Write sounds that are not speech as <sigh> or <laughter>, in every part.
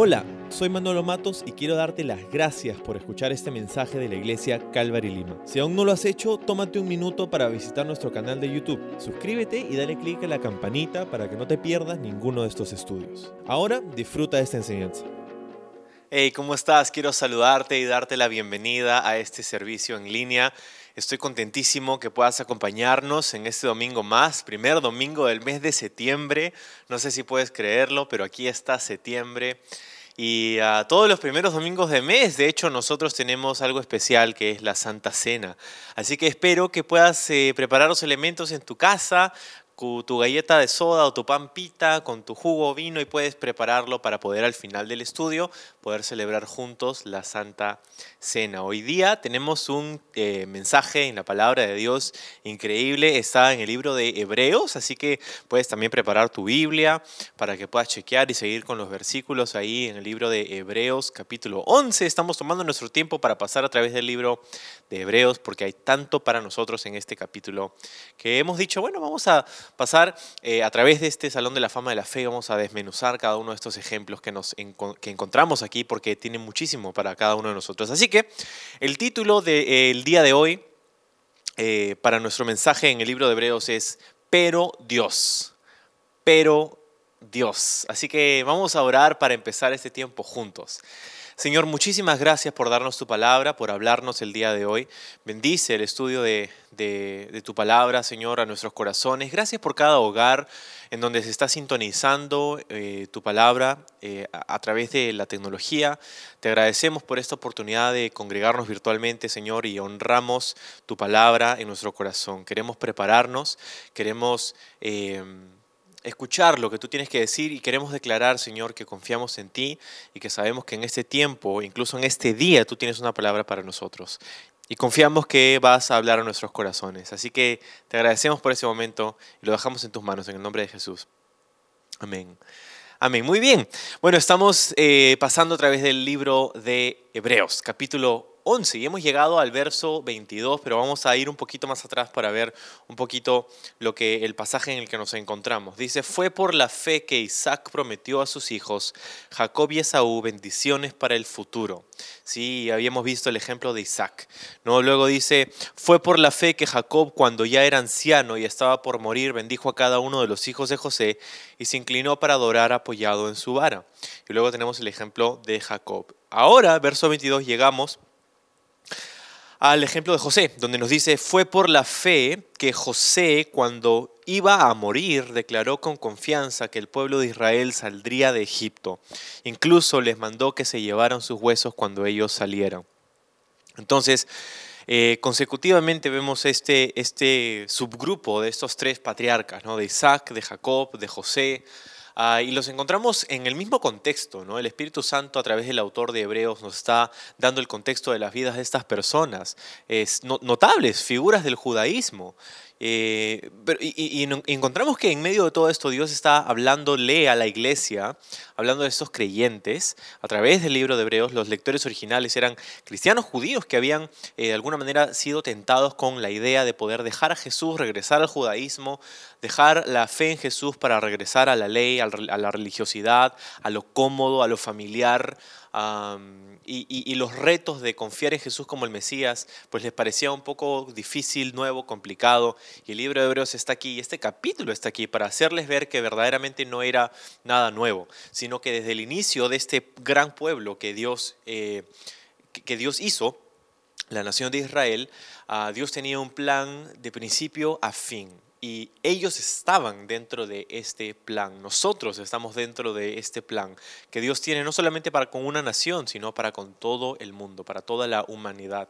Hola, soy Manolo Matos y quiero darte las gracias por escuchar este mensaje de la iglesia Calvary Lima. Si aún no lo has hecho, tómate un minuto para visitar nuestro canal de YouTube. Suscríbete y dale clic a la campanita para que no te pierdas ninguno de estos estudios. Ahora disfruta de esta enseñanza. Hey, ¿cómo estás? Quiero saludarte y darte la bienvenida a este servicio en línea. Estoy contentísimo que puedas acompañarnos en este domingo más, primer domingo del mes de septiembre. No sé si puedes creerlo, pero aquí está septiembre. Y a todos los primeros domingos de mes, de hecho, nosotros tenemos algo especial que es la Santa Cena. Así que espero que puedas eh, preparar los elementos en tu casa, tu galleta de soda o tu pampita con tu jugo o vino y puedes prepararlo para poder al final del estudio poder celebrar juntos la Santa Cena. Hoy día tenemos un eh, mensaje en la palabra de Dios increíble, está en el libro de Hebreos, así que puedes también preparar tu Biblia para que puedas chequear y seguir con los versículos ahí en el libro de Hebreos capítulo 11. Estamos tomando nuestro tiempo para pasar a través del libro de Hebreos porque hay tanto para nosotros en este capítulo que hemos dicho, bueno, vamos a pasar eh, a través de este Salón de la Fama de la Fe, vamos a desmenuzar cada uno de estos ejemplos que, nos, que encontramos aquí porque tiene muchísimo para cada uno de nosotros. Así que el título del día de hoy eh, para nuestro mensaje en el libro de Hebreos es Pero Dios, pero Dios. Así que vamos a orar para empezar este tiempo juntos. Señor, muchísimas gracias por darnos tu palabra, por hablarnos el día de hoy. Bendice el estudio de, tu palabra, Señor, a nuestros corazones. Gracias por cada hogar en donde se está sintonizando eh, tu palabra eh, a, través de la tecnología. Te agradecemos por esta oportunidad de congregarnos virtualmente, Señor, y honramos tu palabra en nuestro corazón. Queremos prepararnos, queremos... Eh, escuchar lo que tú tienes que decir y queremos declarar, Señor, que confiamos en ti y que sabemos que en este tiempo, incluso en este día, tú tienes una palabra para nosotros. Y confiamos que vas a hablar a nuestros corazones. Así que te agradecemos por ese momento y lo dejamos en tus manos en el nombre de Jesús. Amén. Amén. Muy bien. Bueno, estamos eh, pasando a través del libro de Hebreos, capítulo 11 y hemos llegado al verso 22, pero vamos a ir un poquito más atrás para ver un poquito lo que el pasaje en el que nos encontramos. Dice, fue por la fe que Isaac prometió a sus hijos, Jacob y Esaú, bendiciones para el futuro. Sí, habíamos visto el ejemplo de Isaac. ¿no? Luego dice, fue por la fe que Jacob, cuando ya era anciano y estaba por morir, bendijo a cada uno de los hijos de José y se inclinó para adorar apoyado en su vara. Y luego tenemos el ejemplo de Jacob. Ahora, verso 22, llegamos al ejemplo de José, donde nos dice, fue por la fe que José, cuando iba a morir, declaró con confianza que el pueblo de Israel saldría de Egipto. Incluso les mandó que se llevaran sus huesos cuando ellos salieran. Entonces, eh, consecutivamente vemos este, este subgrupo de estos tres patriarcas, ¿no? de Isaac, de Jacob, de José, Ah, y los encontramos en el mismo contexto, ¿no? El Espíritu Santo a través del autor de Hebreos nos está dando el contexto de las vidas de estas personas, es, notables figuras del judaísmo. Eh, y, encontramos que en medio de todo esto Dios está hablándole a la iglesia, hablando de estos creyentes, a través del libro de Hebreos, los lectores originales eran cristianos judíos que habían eh, de alguna manera sido tentados con la idea de poder dejar a Jesús, regresar al judaísmo, dejar la fe en Jesús para regresar a la ley, a la religiosidad, a lo cómodo, a lo familiar, y, los retos de confiar en Jesús como el Mesías, pues les parecía un poco difícil, nuevo, complicado. Y el libro de Hebreos está aquí, este capítulo está aquí para hacerles ver que verdaderamente no era nada nuevo, sino que desde el inicio de este gran pueblo que Dios, eh, que Dios hizo, la nación de Israel, ah, Dios tenía un plan de principio a fin y ellos estaban dentro de este plan, nosotros estamos dentro de este plan que Dios tiene no solamente para con una nación, sino para con todo el mundo, para toda la humanidad.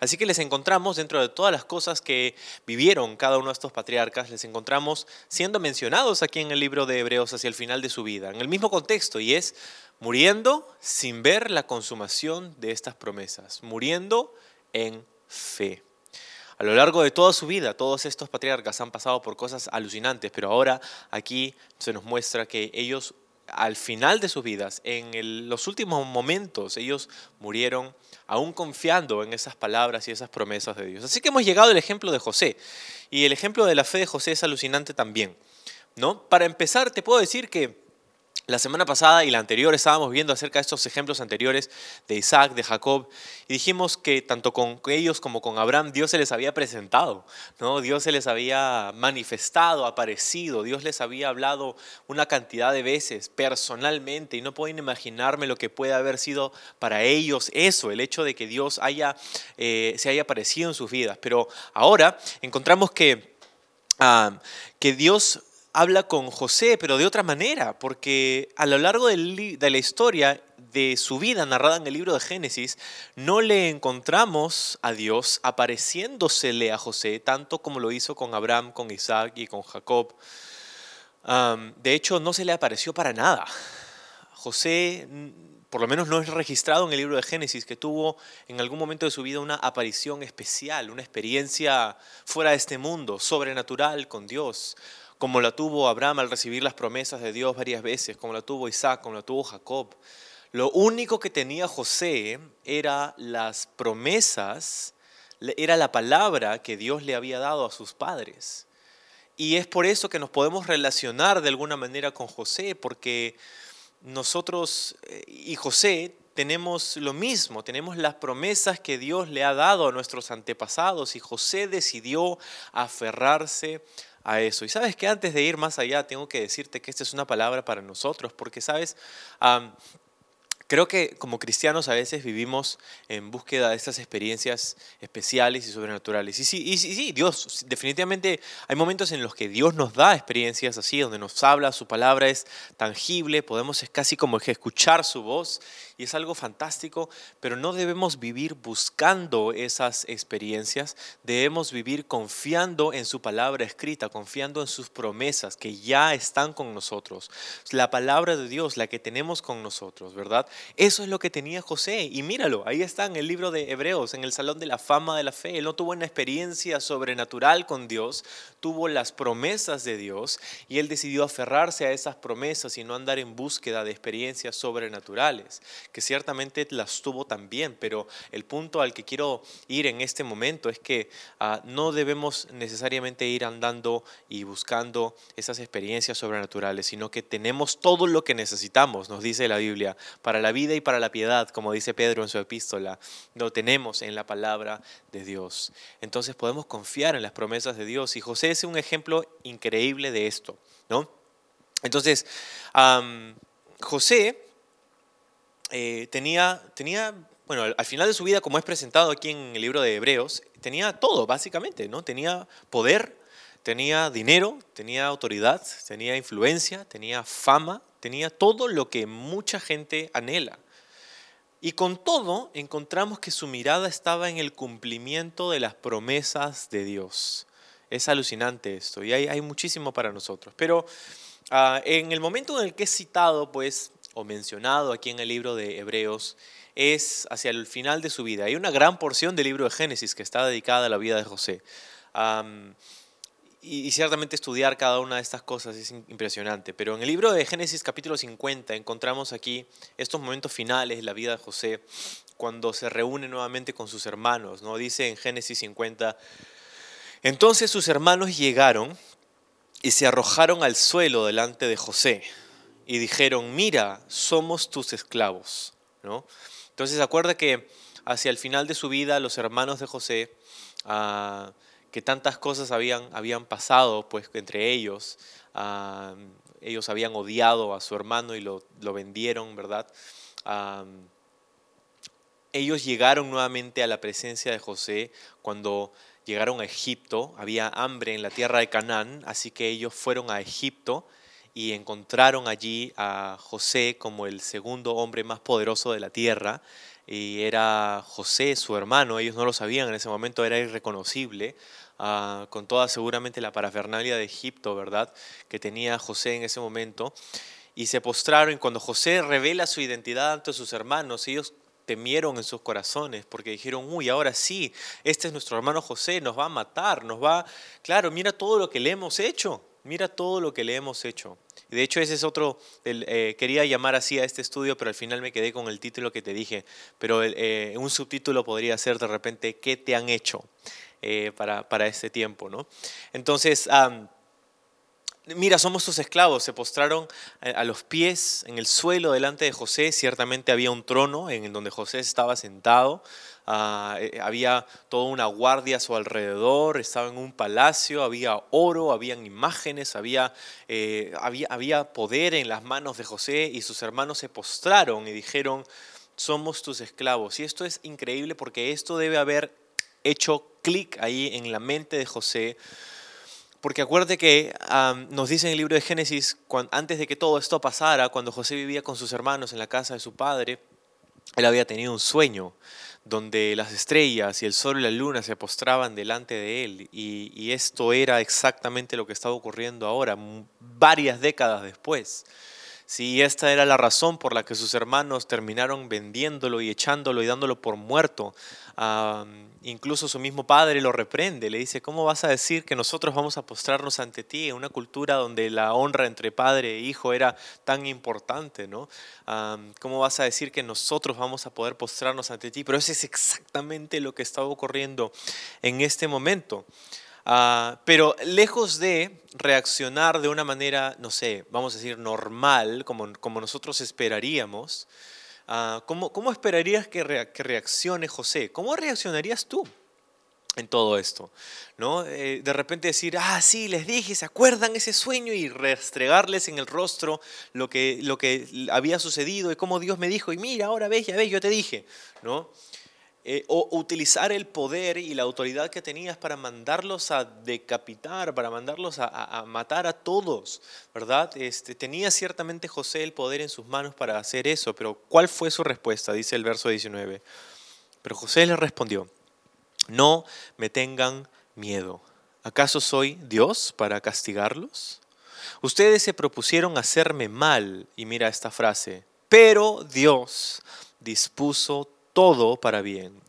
Así que les encontramos dentro de todas las cosas que vivieron cada uno de estos patriarcas, les encontramos siendo mencionados aquí en el libro de Hebreos hacia el final de su vida, en el mismo contexto, y es muriendo sin ver la consumación de estas promesas, muriendo en fe. A lo largo de toda su vida, todos estos patriarcas han pasado por cosas alucinantes, pero ahora aquí se nos muestra que ellos al final de sus vidas, en los últimos momentos, ellos murieron aún confiando en esas palabras y esas promesas de Dios. Así que hemos llegado al ejemplo de José. Y el ejemplo de la fe de José es alucinante también. ¿no? Para empezar, te puedo decir que La semana pasada y la anterior estábamos viendo acerca de estos ejemplos anteriores de Isaac, de Jacob, y dijimos que tanto con ellos como con Abraham Dios se les había presentado, ¿no? Dios se les había manifestado, aparecido, Dios les había hablado una cantidad de veces personalmente y no pueden imaginarme lo que puede haber sido para ellos eso, el hecho de que Dios haya, eh, se haya aparecido en sus vidas. Pero ahora encontramos que, ah, que Dios habla con José, pero de otra manera, porque a lo largo de la historia de su vida narrada en el libro de Génesis, no le encontramos a Dios apareciéndosele a José, tanto como lo hizo con Abraham, con Isaac y con Jacob. de hecho, no se le apareció para nada. José, por lo menos no es registrado en el libro de Génesis, que tuvo en algún momento de su vida una aparición especial, una experiencia fuera de este mundo, sobrenatural con Dios como la tuvo Abraham al recibir las promesas de Dios varias veces, como la tuvo Isaac, como la tuvo Jacob. Lo único que tenía José era las promesas, era la palabra que Dios le había dado a sus padres. Y es por eso que nos podemos relacionar de alguna manera con José, porque nosotros eh, y José tenemos lo mismo, tenemos las promesas que Dios le ha dado a nuestros antepasados y José decidió aferrarse a eso. Y sabes que antes de ir más allá, tengo que decirte que esta es una palabra para nosotros, porque sabes, Creo que como cristianos a veces vivimos en búsqueda de estas experiencias especiales y sobrenaturales. Y sí, y sí, Dios, definitivamente hay momentos en los que Dios nos da experiencias así, donde nos habla, su palabra es tangible, podemos es casi como escuchar su voz y es algo fantástico, pero no debemos vivir buscando esas experiencias, debemos vivir confiando en su palabra escrita, confiando en sus promesas que ya están con nosotros. La palabra de Dios, la que tenemos con nosotros, ¿verdad? Eso es lo que tenía José. Y míralo, ahí está en el libro de Hebreos, en el Salón de la Fama de la Fe. Él no tuvo una experiencia sobrenatural con Dios, tuvo las promesas de Dios y él decidió aferrarse a esas promesas y no andar en búsqueda de experiencias sobrenaturales que ciertamente las tuvo también, pero el punto al que quiero ir en este momento es que ah, no debemos necesariamente ir andando y buscando esas experiencias sobrenaturales, sino que tenemos todo lo que necesitamos, nos dice la Biblia, para la vida y para la piedad, como dice Pedro en su epístola, lo tenemos en la palabra de Dios. Entonces podemos confiar en las promesas de Dios y José es un ejemplo increíble de esto, ¿no? Entonces, José eh, tenía, tenía, bueno, al final de su vida, como es presentado aquí en el libro de Hebreos, tenía todo, básicamente, ¿no? Tenía poder, tenía dinero, tenía autoridad, tenía influencia, tenía fama, tenía todo lo que mucha gente anhela. Y con todo encontramos que su mirada estaba en el cumplimiento de las promesas de Dios. Es alucinante esto y hay, hay muchísimo para nosotros. Pero ah, en el momento en el que es citado, pues o mencionado aquí en el libro de Hebreos es hacia el final de su vida. Hay una gran porción del libro de Génesis que está dedicada a la vida de José. y, ciertamente estudiar cada una de estas cosas es impresionante. Pero en el libro de Génesis capítulo 50 encontramos aquí estos momentos finales de la vida de José cuando se reúne nuevamente con sus hermanos. ¿no? Dice en Génesis 50, entonces sus hermanos llegaron y se arrojaron al suelo delante de José y dijeron, mira, somos tus esclavos. ¿no? Entonces acuerda que hacia el final de su vida los hermanos de José, ah, que tantas cosas habían, habían pasado pues, entre ellos, ah, ellos habían odiado a su hermano y lo, vendieron, ¿verdad? Ah, ellos llegaron nuevamente a la presencia de José cuando llegaron a Egipto, había hambre en la tierra de Canaán, así que ellos fueron a Egipto y encontraron allí a José como el segundo hombre más poderoso de la tierra. Y era José, su hermano, ellos no lo sabían en ese momento, era irreconocible, ah, con toda seguramente la parafernalia de Egipto, ¿verdad? Que tenía José en ese momento. Y se postraron y cuando José revela su identidad ante sus hermanos, ellos temieron en sus corazones porque dijeron, uy, ahora sí, este es nuestro hermano José, nos va a matar, nos va, claro, mira todo lo que le hemos hecho, mira todo lo que le hemos hecho. De hecho, ese es otro, eh, quería llamar así a este estudio, pero al final me quedé con el título que te dije. Pero eh, un subtítulo podría ser de repente, ¿qué te han hecho eh, para, para, este tiempo? ¿no? Entonces, mira, somos tus esclavos. Se postraron a los pies en el suelo delante de José. Ciertamente había un trono en donde José estaba sentado. Ah, eh, había toda una guardia a su alrededor, estaba en un palacio, había oro, habían imágenes, había, eh, había, había poder en las manos de José y sus hermanos se postraron y dijeron, somos tus esclavos. Y esto es increíble porque esto debe haber hecho clic ahí en la mente de José. Porque acuérdate que nos dice en el libro de Génesis, antes de que todo esto pasara, cuando José vivía con sus hermanos en la casa de su padre, él había tenido un sueño donde las estrellas y el sol y la luna se postraban delante de él. Y, esto era exactamente lo que estaba ocurriendo ahora, varias décadas después. Sí, esta era la razón por la que sus hermanos terminaron vendiéndolo y echándolo y dándolo por muerto. incluso su mismo padre lo reprende, le dice, ¿cómo vas a decir que nosotros vamos a postrarnos ante ti en una cultura donde la honra entre padre e hijo era tan importante? ¿no? ¿Cómo vas a decir que nosotros vamos a poder postrarnos ante ti? Pero eso es exactamente lo que estaba ocurriendo en este momento. Ah, pero lejos de reaccionar de una manera, no sé, vamos a decir normal, como, como nosotros esperaríamos, uh, ¿cómo, ¿cómo, esperarías que, que, reaccione José? ¿Cómo reaccionarías tú? en todo esto, ¿no? Eh, de repente decir, ah, sí, les dije, ¿se acuerdan ese sueño? Y restregarles en el rostro lo que, lo que había sucedido y cómo Dios me dijo, y mira, ahora ves, ya ves, yo te dije, ¿no? Eh, o utilizar el poder y la autoridad que tenías para mandarlos a decapitar, para mandarlos a, matar a todos, ¿verdad? Este, tenía ciertamente José el poder en sus manos para hacer eso, pero ¿cuál fue su respuesta? Dice el verso 19. Pero José le respondió, no me tengan miedo. ¿Acaso soy Dios para castigarlos? Ustedes se propusieron hacerme mal, y mira esta frase, pero Dios dispuso todo para bien.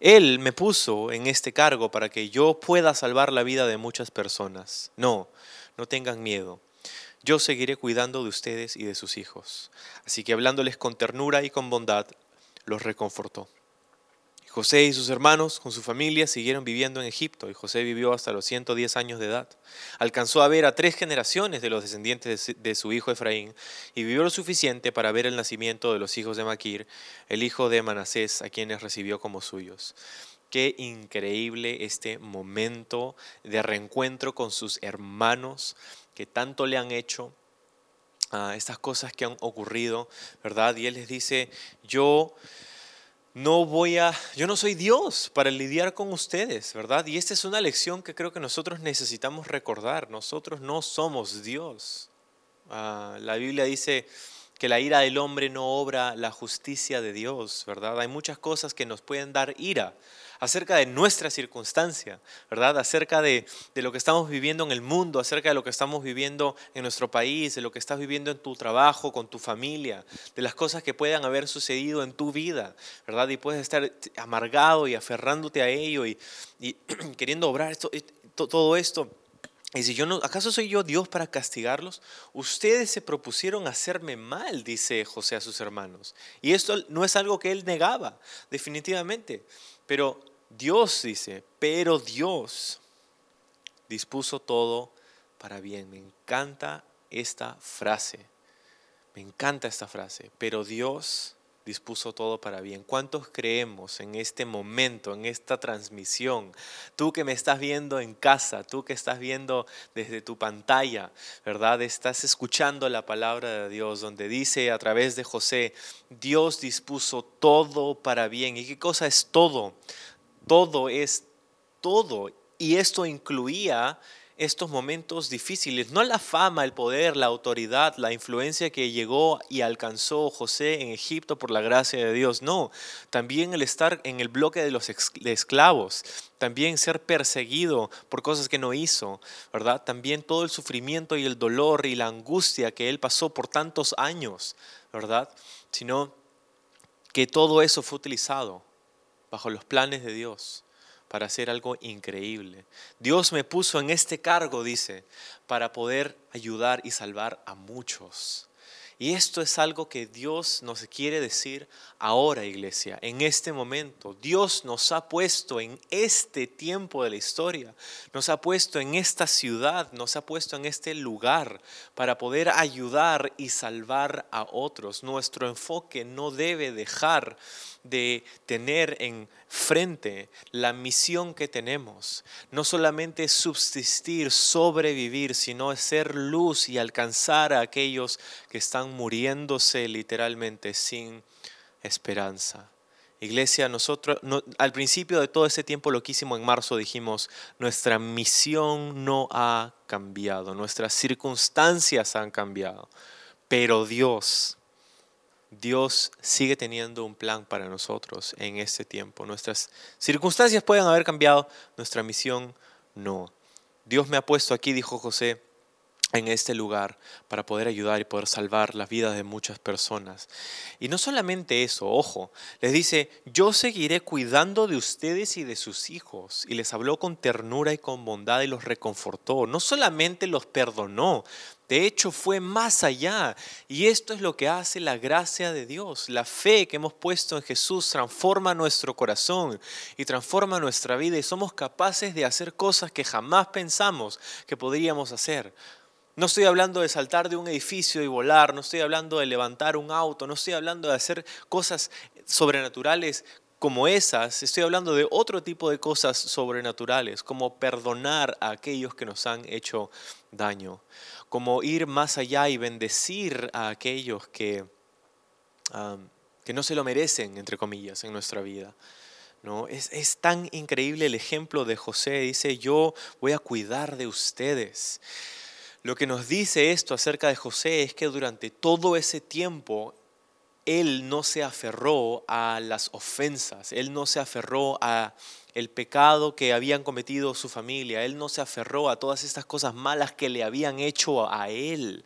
Él me puso en este cargo para que yo pueda salvar la vida de muchas personas. No, no tengan miedo. Yo seguiré cuidando de ustedes y de sus hijos. Así que hablándoles con ternura y con bondad, los reconfortó. José y sus hermanos con su familia siguieron viviendo en Egipto y José vivió hasta los 110 años de edad. Alcanzó a ver a tres generaciones de los descendientes de su hijo Efraín y vivió lo suficiente para ver el nacimiento de los hijos de Maquir, el hijo de Manasés, a quienes recibió como suyos. Qué increíble este momento de reencuentro con sus hermanos que tanto le han hecho, a estas cosas que han ocurrido, ¿verdad? Y él les dice, yo no voy a, yo no soy Dios para lidiar con ustedes, ¿verdad? Y esta es una lección que creo que nosotros necesitamos recordar. Nosotros no somos Dios. Ah, la Biblia dice que la ira del hombre no obra la justicia de Dios, ¿verdad? Hay muchas cosas que nos pueden dar ira acerca de nuestra circunstancia, ¿verdad? Acerca de, lo que estamos viviendo en el mundo, acerca de lo que estamos viviendo en nuestro país, de lo que estás viviendo en tu trabajo, con tu familia, de las cosas que puedan haber sucedido en tu vida, ¿verdad? Y puedes estar amargado y aferrándote a ello y, <clears throat> queriendo obrar esto, todo esto. Y si yo no, ¿acaso soy yo Dios para castigarlos? Ustedes se propusieron hacerme mal, dice José a sus hermanos. Y esto no es algo que él negaba, definitivamente. Pero Dios dice, pero Dios dispuso todo para bien. Me encanta esta frase. Me encanta esta frase. Pero Dios dispuso todo para bien. ¿Cuántos creemos en este momento, en esta transmisión? Tú que me estás viendo en casa, tú que estás viendo desde tu pantalla, ¿verdad? Estás escuchando la palabra de Dios donde dice a través de José, Dios dispuso todo para bien. ¿Y qué cosa es todo? Todo es todo. Y esto incluía estos momentos difíciles, no la fama, el poder, la autoridad, la influencia que llegó y alcanzó José en Egipto por la gracia de Dios, no, también el estar en el bloque de los esclavos, también ser perseguido por cosas que no hizo, ¿verdad? También todo el sufrimiento y el dolor y la angustia que él pasó por tantos años, ¿verdad? Sino que todo eso fue utilizado bajo los planes de Dios para hacer algo increíble. Dios me puso en este cargo, dice, para poder ayudar y salvar a muchos. Y esto es algo que Dios nos quiere decir ahora, iglesia, en este momento. Dios nos ha puesto en este tiempo de la historia, nos ha puesto en esta ciudad, nos ha puesto en este lugar para poder ayudar y salvar a otros. Nuestro enfoque no debe dejar de tener en frente la misión que tenemos. No solamente subsistir, sobrevivir, sino ser luz y alcanzar a aquellos que están muriéndose literalmente sin esperanza. Iglesia, nosotros al principio de todo ese tiempo loquísimo en marzo dijimos, nuestra misión no ha cambiado, nuestras circunstancias han cambiado, pero Dios Dios sigue teniendo un plan para nosotros en este tiempo. Nuestras circunstancias pueden haber cambiado, nuestra misión no. Dios me ha puesto aquí, dijo José, en este lugar para poder ayudar y poder salvar las vidas de muchas personas. Y no solamente eso, ojo, les dice, yo seguiré cuidando de ustedes y de sus hijos. Y les habló con ternura y con bondad y los reconfortó. No solamente los perdonó, de hecho fue más allá. Y esto es lo que hace la gracia de Dios. La fe que hemos puesto en Jesús transforma nuestro corazón y transforma nuestra vida y somos capaces de hacer cosas que jamás pensamos que podríamos hacer. No estoy hablando de saltar de un edificio y volar, no estoy hablando de levantar un auto, no estoy hablando de hacer cosas sobrenaturales como esas, estoy hablando de otro tipo de cosas sobrenaturales, como perdonar a aquellos que nos han hecho daño, como ir más allá y bendecir a aquellos que, que no se lo merecen, entre comillas, en nuestra vida. ¿No? Es, es, tan increíble el ejemplo de José. Dice, yo voy a cuidar de ustedes. Lo que nos dice esto acerca de José es que durante todo ese tiempo él no se aferró a las ofensas, él no se aferró a el pecado que habían cometido su familia, él no se aferró a todas estas cosas malas que le habían hecho a él,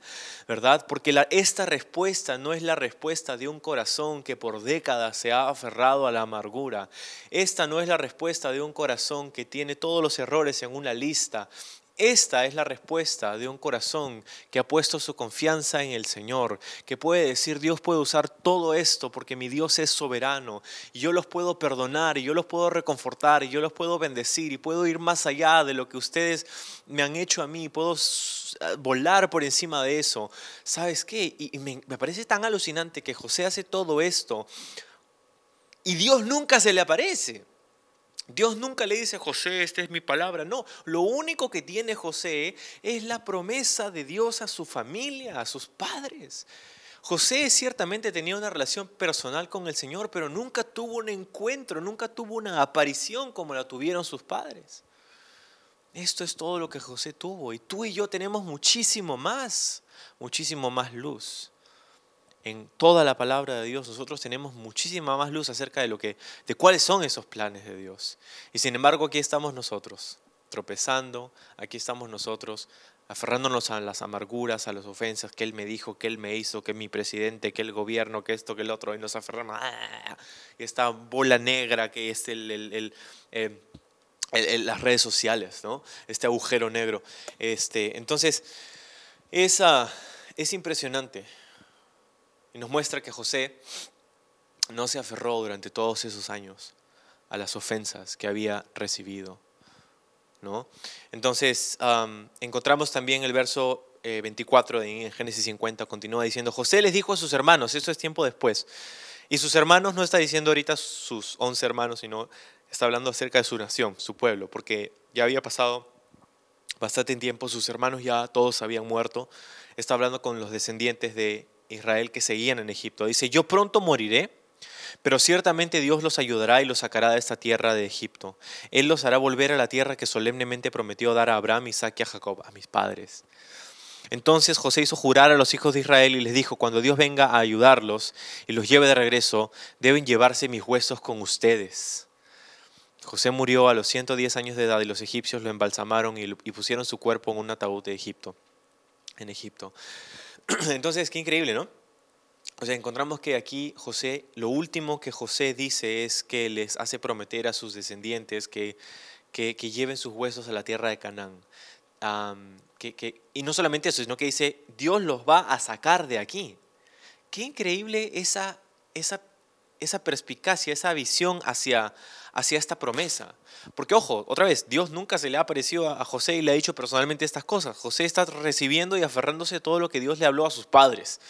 ¿verdad? Porque esta respuesta no es la respuesta de un corazón que por décadas se ha aferrado a la amargura. Esta no es la respuesta de un corazón que tiene todos los errores en una lista esta es la respuesta de un corazón que ha puesto su confianza en el Señor, que puede decir, Dios puede usar todo esto porque mi Dios es soberano y yo los puedo perdonar y yo los puedo reconfortar y yo los puedo bendecir y puedo ir más allá de lo que ustedes me han hecho a mí, puedo volar por encima de eso. ¿Sabes qué? Y, me, me parece tan alucinante que José hace todo esto y Dios nunca se le aparece. Dios nunca le dice a José, esta es mi palabra. No, lo único que tiene José es la promesa de Dios a su familia, a sus padres. José ciertamente tenía una relación personal con el Señor, pero nunca tuvo un encuentro, nunca tuvo una aparición como la tuvieron sus padres. Esto es todo lo que José tuvo y tú y yo tenemos muchísimo más, muchísimo más luz en toda la palabra de Dios, nosotros tenemos muchísima más luz acerca de lo que de cuáles son esos planes de Dios. Y sin embargo, aquí estamos nosotros, tropezando, aquí estamos nosotros aferrándonos a las amarguras, a las ofensas que él me dijo, que él me hizo, que mi presidente, que el gobierno, que esto, que el otro, y nos aferramos a esta bola negra que es el, eh, las redes sociales, ¿no? este agujero negro. Este, entonces, esa, es impresionante y nos muestra que José no se aferró durante todos esos años a las ofensas que había recibido. ¿no? Entonces, encontramos también el verso 24 eh, de Génesis 50, continúa diciendo, José les dijo a sus hermanos, esto es tiempo después, y sus hermanos no está diciendo ahorita sus once hermanos, sino está hablando acerca de su nación, su pueblo, porque ya había pasado bastante tiempo, sus hermanos ya todos habían muerto, está hablando con los descendientes de Israel que seguían en Egipto. Dice, yo pronto moriré, pero ciertamente Dios los ayudará y los sacará de esta tierra de Egipto. Él los hará volver a la tierra que solemnemente prometió dar a Abraham, Isaac y a Jacob, a mis padres. Entonces José hizo jurar a los hijos de Israel y les dijo, cuando Dios venga a ayudarlos y los lleve de regreso, deben llevarse mis huesos con ustedes. José murió a los 110 años de edad y los egipcios lo embalsamaron y pusieron su cuerpo en un ataúd de Egipto, en Egipto. <clears throat> Entonces, qué increíble, ¿no? O sea, encontramos que aquí José, lo último que José dice es que les hace prometer a sus descendientes que, que, lleven sus huesos a la tierra de Canaán. que, y no solamente eso, sino que dice, Dios los va a sacar de aquí. qué increíble esa, esa, esa perspicacia, esa visión hacia, hacia esta promesa. Porque ojo, otra vez, Dios nunca se le ha aparecido a José y le ha dicho personalmente estas cosas. José está recibiendo y aferrándose a todo lo que Dios le habló a sus padres.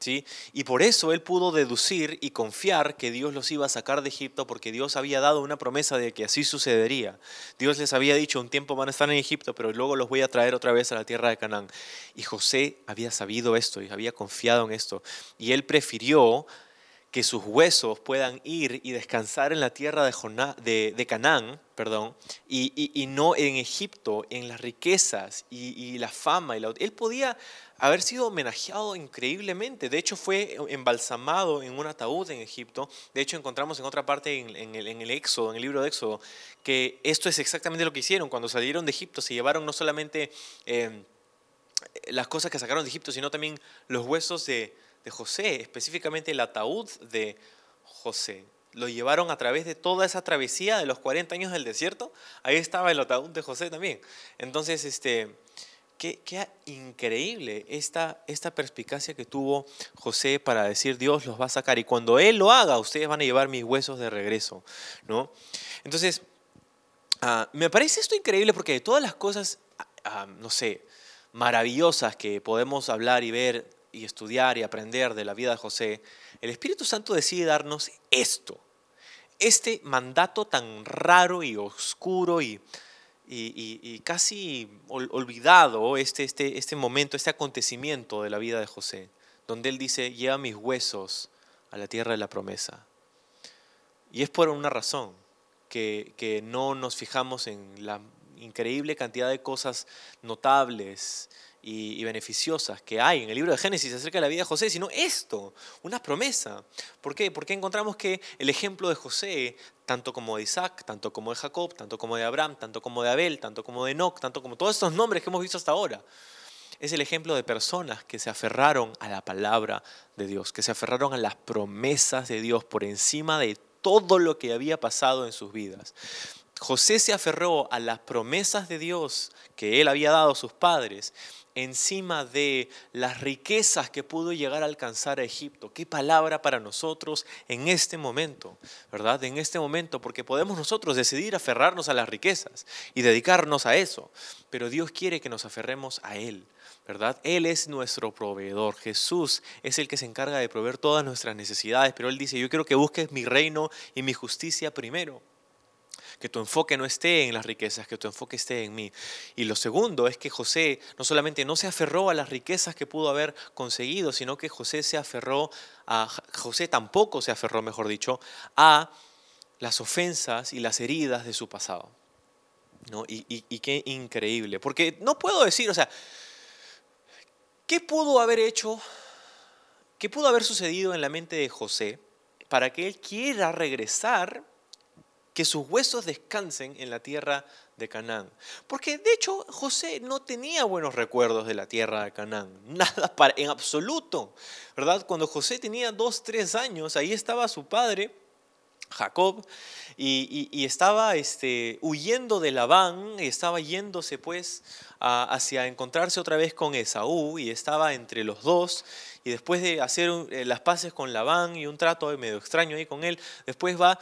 ¿Sí? Y por eso él pudo deducir y confiar que Dios los iba a sacar de Egipto porque Dios había dado una promesa de que así sucedería. Dios les había dicho, un tiempo van a estar en Egipto, pero luego los voy a traer otra vez a la tierra de Canaán. Y José había sabido esto y había confiado en esto. Y él prefirió que sus huesos puedan ir y descansar en la tierra de, de, Canaán, perdón, y, no en Egipto, en las riquezas y, la fama. Y la, él podía haber sido homenajeado increíblemente. De hecho, fue embalsamado en un ataúd en Egipto. De hecho, encontramos en otra parte en, el, en el Éxodo, en el libro de Éxodo, que esto es exactamente lo que hicieron. Cuando salieron de Egipto, se llevaron no solamente eh, las cosas que sacaron de Egipto, sino también los huesos de de José, específicamente el ataúd de José. Lo llevaron a través de toda esa travesía de los 40 años del desierto. Ahí estaba el ataúd de José también. Entonces, este, qué, qué increíble esta, esta perspicacia que tuvo José para decir Dios los va a sacar. Y cuando Él lo haga, ustedes van a llevar mis huesos de regreso. ¿no? Entonces, ah, me parece esto increíble porque de todas las cosas, ah, ah, no sé, maravillosas que podemos hablar y ver y estudiar y aprender de la vida de José, el Espíritu Santo decide darnos esto, este mandato tan raro y oscuro y, y, casi olvidado, este, este, este momento, este acontecimiento de la vida de José, donde él dice, lleva mis huesos a la tierra de la promesa. Y es por una razón, que, que no nos fijamos en la increíble cantidad de cosas notables y, beneficiosas que hay en el libro de Génesis acerca de la vida de José, sino esto, una promesa. ¿Por qué? Porque encontramos que el ejemplo de José, tanto como de Isaac, tanto como de Jacob, tanto como de Abraham, tanto como de Abel, tanto como de Enoch, tanto como todos estos nombres que hemos visto hasta ahora, es el ejemplo de personas que se aferraron a la palabra de Dios, que se aferraron a las promesas de Dios por encima de todo lo que había pasado en sus vidas. José se aferró a las promesas de Dios que él había dado a sus padres encima de las riquezas que pudo llegar a alcanzar a Egipto. Qué palabra para nosotros en este momento, ¿verdad? En este momento, porque podemos nosotros decidir aferrarnos a las riquezas y dedicarnos a eso, pero Dios quiere que nos aferremos a Él. ¿verdad? Él es nuestro proveedor. Jesús es el que se encarga de proveer todas nuestras necesidades, pero Él dice, yo quiero que busques mi reino y mi justicia primero que tu enfoque no esté en las riquezas, que tu enfoque esté en mí. Y lo segundo es que José no solamente no se aferró a las riquezas que pudo haber conseguido, sino que José se aferró a, José tampoco se aferró, mejor dicho, a las ofensas y las heridas de su pasado. ¿no? Y, y qué increíble, porque no puedo decir, o sea, ¿qué pudo haber hecho, qué pudo haber sucedido en la mente de José para que él quiera regresar que sus huesos descansen en la tierra de Canaán. Porque de hecho José no tenía buenos recuerdos de la tierra de Canaán, <laughs> nada para, en absoluto, ¿verdad? Cuando José tenía dos, tres años, ahí estaba su padre, Jacob, y, estaba este, huyendo de Labán, y estaba yéndose pues hacia encontrarse otra vez con Esaú, y estaba entre los dos, y después de hacer eh, las paces con Labán y un trato medio extraño ahí con él, después va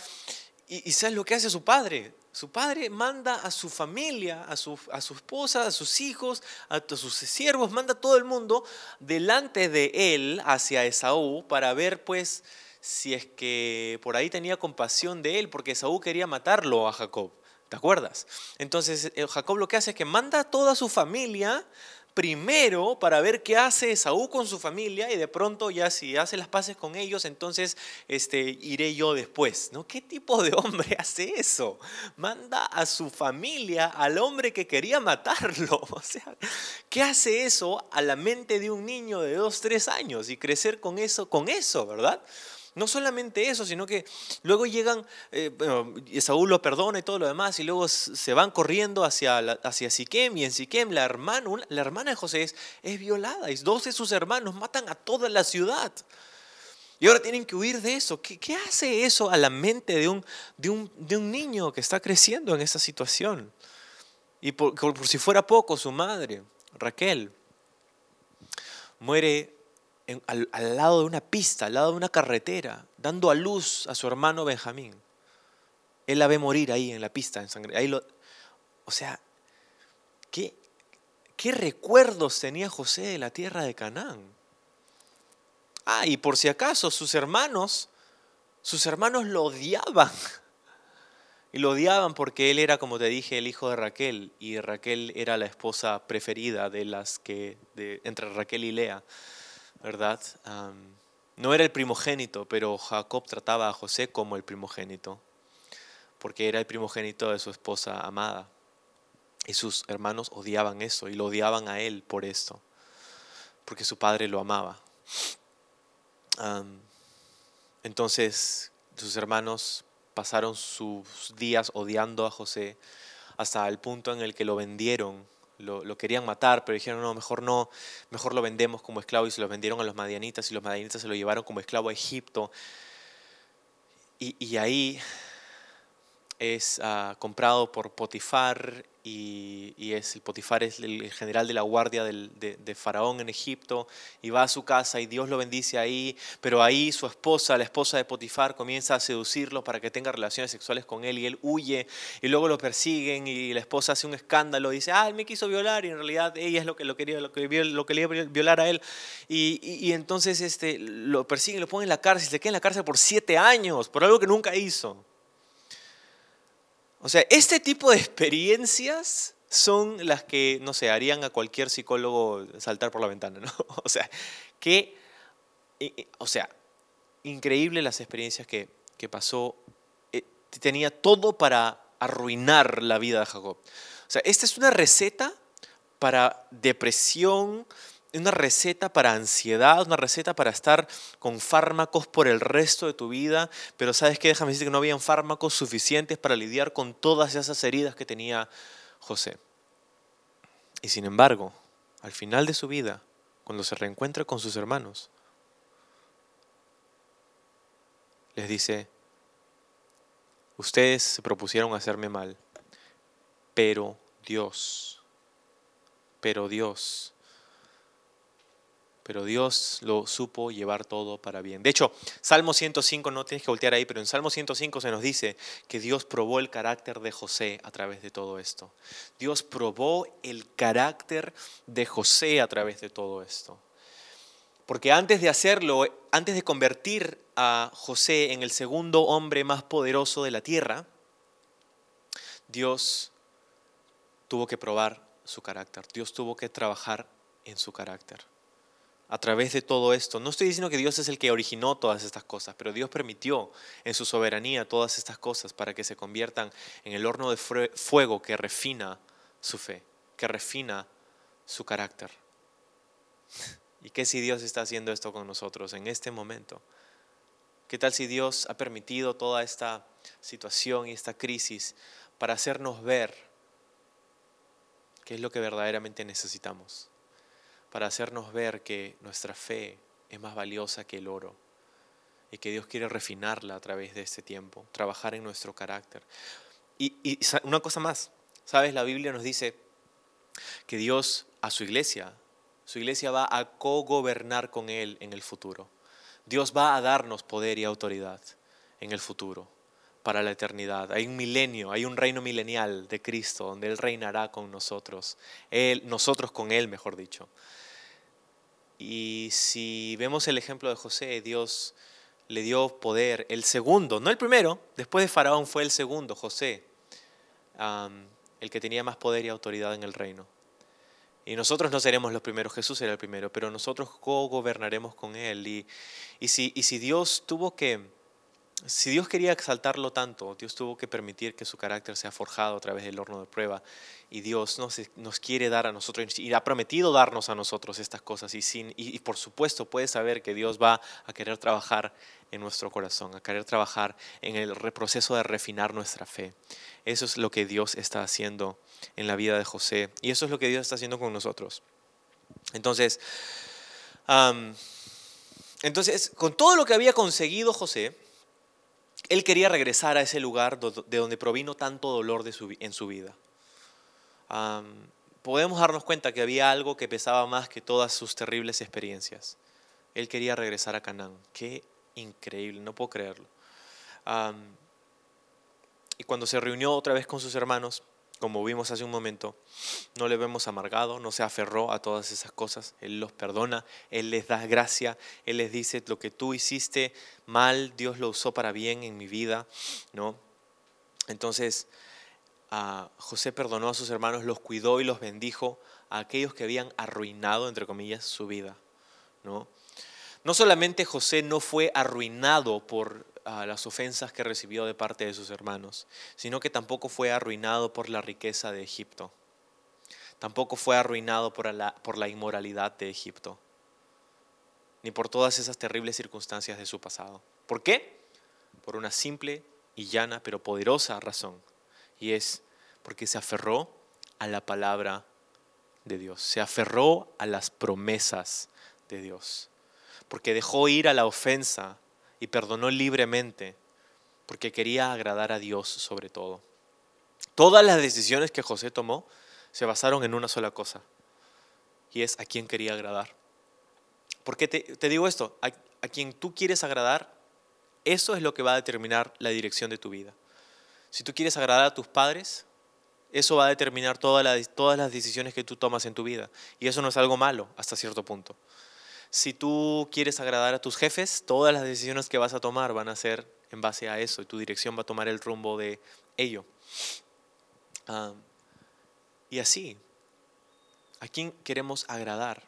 y, ¿sabes lo que hace su padre? Su padre manda a su familia, a su, a esposa, a sus hijos, a, sus siervos, manda a todo el mundo delante de él hacia Esaú para ver pues si es que por ahí tenía compasión de él, porque Esaú quería matarlo a Jacob. ¿Te acuerdas? Entonces eh, Jacob lo que hace es que manda a toda su familia primero para ver qué hace Esaú con su familia y de pronto ya si hace las paces con ellos, entonces este, iré yo después. ¿no? ¿Qué tipo de hombre <laughs> hace eso? Manda a su familia al hombre que quería matarlo. <laughs> O sea, ¿qué hace eso a la mente de un niño de dos, tres años y crecer con eso, con eso, verdad? No solamente eso, sino que luego llegan, eh, Saúl lo perdona y todo lo demás, y luego se van corriendo hacia, hacia Siquem, y en Siquem la hermana, la hermana de José es, violada, y dos de sus hermanos matan a toda la ciudad. Y ahora tienen que huir de eso. ¿Qué, qué hace eso a la mente de un, de, un, de un, niño que está creciendo en esa situación? Y por, por si fuera poco, su madre, Raquel, muere al, lado de una pista, al lado de una carretera, dando a luz a su hermano Benjamín. Él la ve morir ahí en la pista, en sangre. Ahí o sea, ¿qué, ¿qué recuerdos tenía José de la tierra de Canaán? Ah, y por si acaso sus hermanos, sus hermanos lo odiaban. Y lo odiaban porque él era, como te dije, el hijo de Raquel y Raquel era la esposa preferida de las que, entre Raquel y Lea, ¿verdad? no era el primogénito, pero Jacob trataba a José como el primogénito, porque era el primogénito de su esposa amada. Y sus hermanos odiaban eso y lo odiaban a él por esto, porque su padre lo amaba. entonces sus hermanos pasaron sus días odiando a José hasta el punto en el que lo vendieron, lo, querían matar, pero dijeron, no, mejor no, mejor lo vendemos como esclavo y se lo vendieron a los madianitas y los madianitas se lo llevaron como esclavo a Egipto. y ahí es ah, comprado por Potifar y, es, el Potifar es el general de la guardia de, Faraón en Egipto y va a su casa y Dios lo bendice ahí, pero ahí su esposa, la esposa de Potifar, comienza a seducirlo para que tenga relaciones sexuales con él y él huye y luego lo persiguen y la esposa hace un escándalo y dice, ah, él me quiso violar y en realidad ella es lo que, lo quería, lo que, lo quería violar a él y, y, entonces este, lo persiguen, lo ponen en la cárcel, se queda en la cárcel por siete años por algo que nunca hizo. O sea, este tipo de experiencias son las que, no sé, harían a cualquier psicólogo saltar por la ventana, ¿no? <laughs> O sea, que, o sea, increíble las experiencias que, pasó. Eh, tenía todo para arruinar la vida de Jacob. O sea, esta es una receta para depresión, una receta para ansiedad, una receta para estar con fármacos por el resto de tu vida, pero sabes qué, déjame decirte que no habían fármacos suficientes para lidiar con todas esas heridas que tenía José. Y sin embargo, al final de su vida, cuando se reencuentra con sus hermanos, les dice, ustedes se propusieron hacerme mal, pero Dios, pero Dios pero Dios lo supo llevar todo para bien. De hecho, Salmo 105, no tienes que voltear ahí, pero en Salmo 105 se nos dice que Dios probó el carácter de José a través de todo esto. Dios probó el carácter de José a través de todo esto. Porque antes de hacerlo, antes de convertir a José en el segundo hombre más poderoso de la tierra, Dios tuvo que probar su carácter. Dios tuvo que trabajar en su carácter a través de todo esto. No estoy diciendo que Dios es el que originó todas estas cosas, pero Dios permitió en su soberanía todas estas cosas para que se conviertan en el horno de fuego que refina su fe, que refina su carácter. ¿Y qué si Dios está haciendo esto con nosotros en este momento? ¿Qué tal si Dios ha permitido toda esta situación y esta crisis para hacernos ver qué es lo que verdaderamente necesitamos? Para hacernos ver que nuestra fe es más valiosa que el oro y que Dios quiere refinarla a través de este tiempo, trabajar en nuestro carácter. Y, una cosa más, ¿sabes? La Biblia nos dice que Dios a su iglesia, su iglesia va a co-gobernar con Él en el futuro. Dios va a darnos poder y autoridad en el futuro para la eternidad. Hay un milenio, hay un reino milenial de Cristo donde Él reinará con nosotros, él, nosotros con Él, mejor dicho. Y si vemos el ejemplo de José, Dios le dio poder, el segundo, no el primero, después de Faraón fue el segundo, José, el que tenía más poder y autoridad en el reino. Y nosotros no seremos los primeros, Jesús era el primero, pero nosotros co-gobernaremos con Él. Y si Dios tuvo que si Dios quería exaltarlo tanto, Dios tuvo que permitir que su carácter sea forjado a través del horno de prueba. Y Dios nos, quiere dar a nosotros, y ha prometido darnos a nosotros estas cosas. Y, sin, y, por supuesto puedes saber que Dios va a querer trabajar en nuestro corazón, a querer trabajar en el proceso de refinar nuestra fe. Eso es lo que Dios está haciendo en la vida de José. Y eso es lo que Dios está haciendo con nosotros. Entonces, entonces con todo lo que había conseguido José, él quería regresar a ese lugar de donde provino tanto dolor en su vida. podemos darnos cuenta que había algo que pesaba más que todas sus terribles experiencias. Él quería regresar a Canaán. Qué increíble, no puedo creerlo. y cuando se reunió otra vez con sus hermanos, como vimos hace un momento, no le vemos amargado, no se aferró a todas esas cosas, Él los perdona, Él les da gracia, Él les dice, lo que tú hiciste mal, Dios lo usó para bien en mi vida, ¿no? Entonces, José perdonó a sus hermanos, los cuidó y los bendijo a aquellos que habían arruinado, entre comillas, su vida, ¿no? No solamente José no fue arruinado por las ofensas que recibió de parte de sus hermanos, sino que tampoco fue arruinado por la riqueza de Egipto. Tampoco fue arruinado por la, por la inmoralidad de Egipto, ni por todas esas terribles circunstancias de su pasado. ¿Por qué? Por una simple y llana pero poderosa razón, y es porque se aferró a la palabra de Dios, se aferró a las promesas de Dios porque dejó ir a la ofensa y perdonó libremente, porque quería agradar a Dios sobre todo. Todas las decisiones que José tomó se basaron en una sola cosa, y es a quién quería agradar. ¿Por qué te, digo esto? A, a, quien tú quieres agradar, eso es lo que va a determinar la dirección de tu vida. Si tú quieres agradar a tus padres, eso va a determinar todas las decisiones que tú tomas en tu vida. Y eso no es algo malo hasta cierto punto si tú quieres agradar a tus jefes, todas las decisiones que vas a tomar van a ser en base a eso y tu dirección va a tomar el rumbo de ello. Ah, y así, ¿a quién queremos agradar?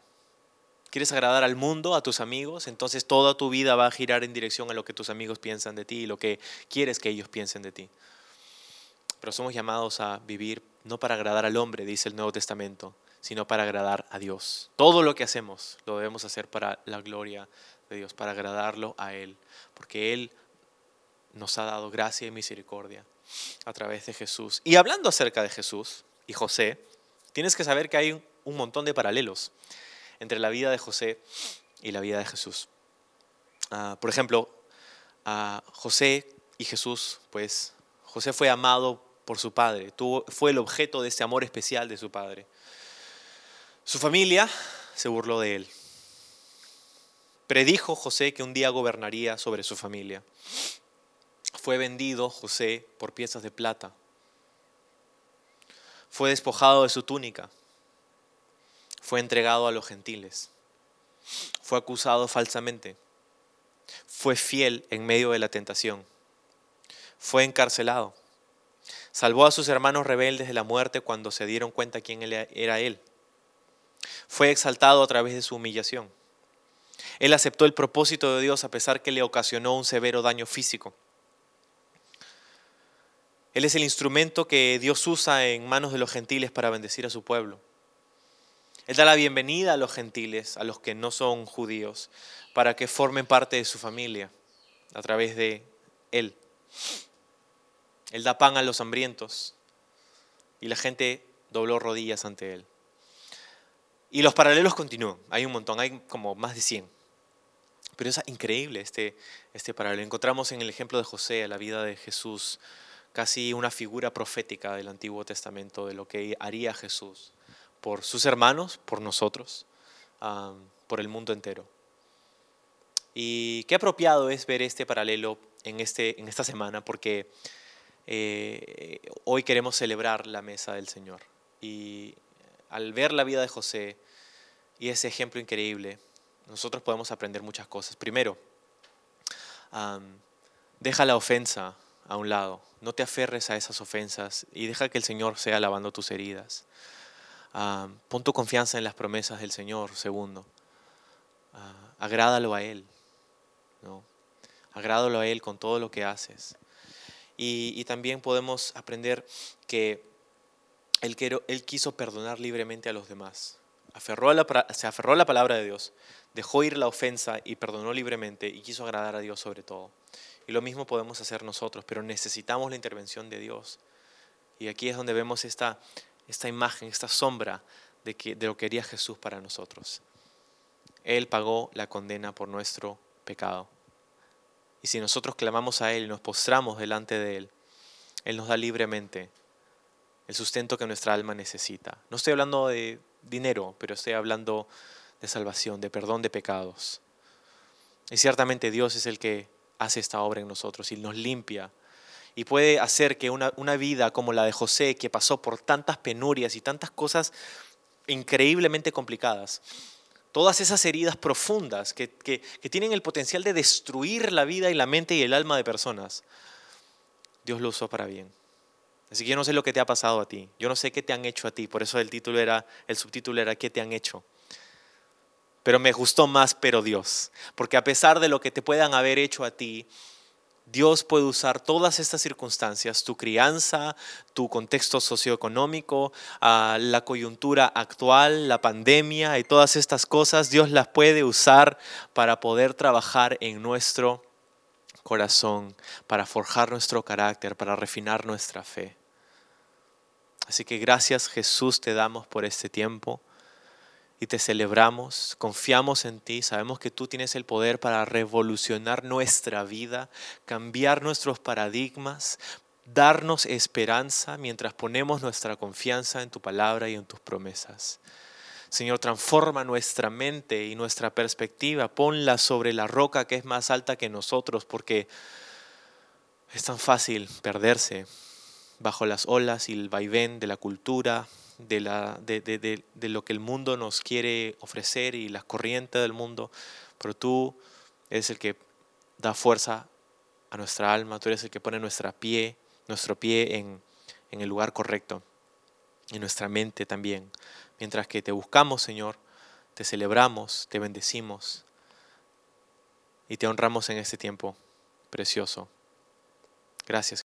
¿Quieres agradar al mundo, a tus amigos? Entonces toda tu vida va a girar en dirección a lo que tus amigos piensan de ti y lo que quieres que ellos piensen de ti. Pero somos llamados a vivir no para agradar al hombre, dice el Nuevo Testamento, sino para agradar a Dios. Todo lo que hacemos lo debemos hacer para la gloria de Dios, para agradarlo a Él, porque Él nos ha dado gracia y misericordia a través de Jesús. Y hablando acerca de Jesús y José, tienes que saber que hay un montón de paralelos entre la vida de José y la vida de Jesús. Ah, por ejemplo, José y Jesús, pues José fue amado por su padre, fue el objeto de ese amor especial de su padre. Su familia se burló de él. Predijo José que un día gobernaría sobre su familia. Fue vendido José por piezas de plata. Fue despojado de su túnica. Fue entregado a los gentiles. Fue acusado falsamente. Fue fiel en medio de la tentación. Fue encarcelado. Salvó a sus hermanos rebeldes de la muerte cuando se dieron cuenta quién era él fue exaltado a través de su humillación. Él aceptó el propósito de Dios a pesar que le ocasionó un severo daño físico. Él es el instrumento que Dios usa en manos de los gentiles para bendecir a su pueblo. Él da la bienvenida a los gentiles, a los que no son judíos, para que formen parte de su familia a través de Él. Él da pan a los hambrientos y la gente dobló rodillas ante Él. Y los paralelos continúan, hay un montón, hay como más de 100. Pero es increíble este, este paralelo. Encontramos en el ejemplo de José, la vida de Jesús, casi una figura profética del Antiguo Testamento de lo que haría Jesús por sus hermanos, por nosotros, por el mundo entero. Y qué apropiado es ver este paralelo en, este, en esta semana, porque eh, hoy queremos celebrar la mesa del Señor. Y al ver la vida de José y ese ejemplo increíble, nosotros podemos aprender muchas cosas. Primero, deja la ofensa a un lado, no te aferres a esas ofensas y deja que el Señor sea lavando tus heridas. pon tu confianza en las promesas del Señor, segundo. Ah, agrádalo a Él. ¿no? Agrádalo a Él con todo lo que haces. y también podemos aprender que él, quiso perdonar libremente a los demás. Se aferró a la palabra de Dios, dejó ir la ofensa y perdonó libremente y quiso agradar a Dios sobre todo. Y lo mismo podemos hacer nosotros, pero necesitamos la intervención de Dios. Y aquí es donde vemos esta, imagen, esta sombra de, de lo que haría Jesús para nosotros. Él pagó la condena por nuestro pecado. Y si nosotros clamamos a Él y nos postramos delante de Él, Él nos da libremente el sustento que nuestra alma necesita. No estoy hablando de dinero, pero estoy hablando de salvación, de perdón de pecados, Y ciertamente Dios es el que hace esta obra en nosotros y nos limpia. Y puede hacer que una, una vida como la de José, que pasó por tantas penurias y tantas cosas increíblemente complicadas, todas esas heridas profundas que, que, que, tienen el potencial de destruir la vida y la mente y el alma de personas, Dios lo usó para bien. Así que yo no sé lo que te ha pasado a ti, yo no sé qué te han hecho a ti, por eso el título era, el subtítulo era ¿qué te han hecho? Pero me gustó más, pero Dios, porque a pesar de lo que te puedan haber hecho a ti, Dios puede usar todas estas circunstancias, tu crianza, tu contexto socioeconómico, ah, la coyuntura actual, la pandemia y todas estas cosas, Dios las puede usar para poder trabajar en nuestro corazón, para forjar nuestro carácter, para refinar nuestra fe. Así que gracias Jesús te damos por este tiempo y te celebramos, confiamos en ti, sabemos que tú tienes el poder para revolucionar nuestra vida, cambiar nuestros paradigmas, darnos esperanza mientras ponemos nuestra confianza en tu palabra y en tus promesas. Señor, transforma nuestra mente y nuestra perspectiva, ponla sobre la roca que es más alta que nosotros, porque es tan fácil perderse bajo las olas y el vaivén de la cultura, de, la, de, de, de, lo que el mundo nos quiere ofrecer y las corrientes del mundo, pero tú eres el que da fuerza a nuestra alma, tú eres el que pone pie, nuestro pie en, en el lugar correcto, y nuestra mente también. Mientras que te buscamos, Señor, te celebramos, te bendecimos y te honramos en este tiempo precioso. Gracias.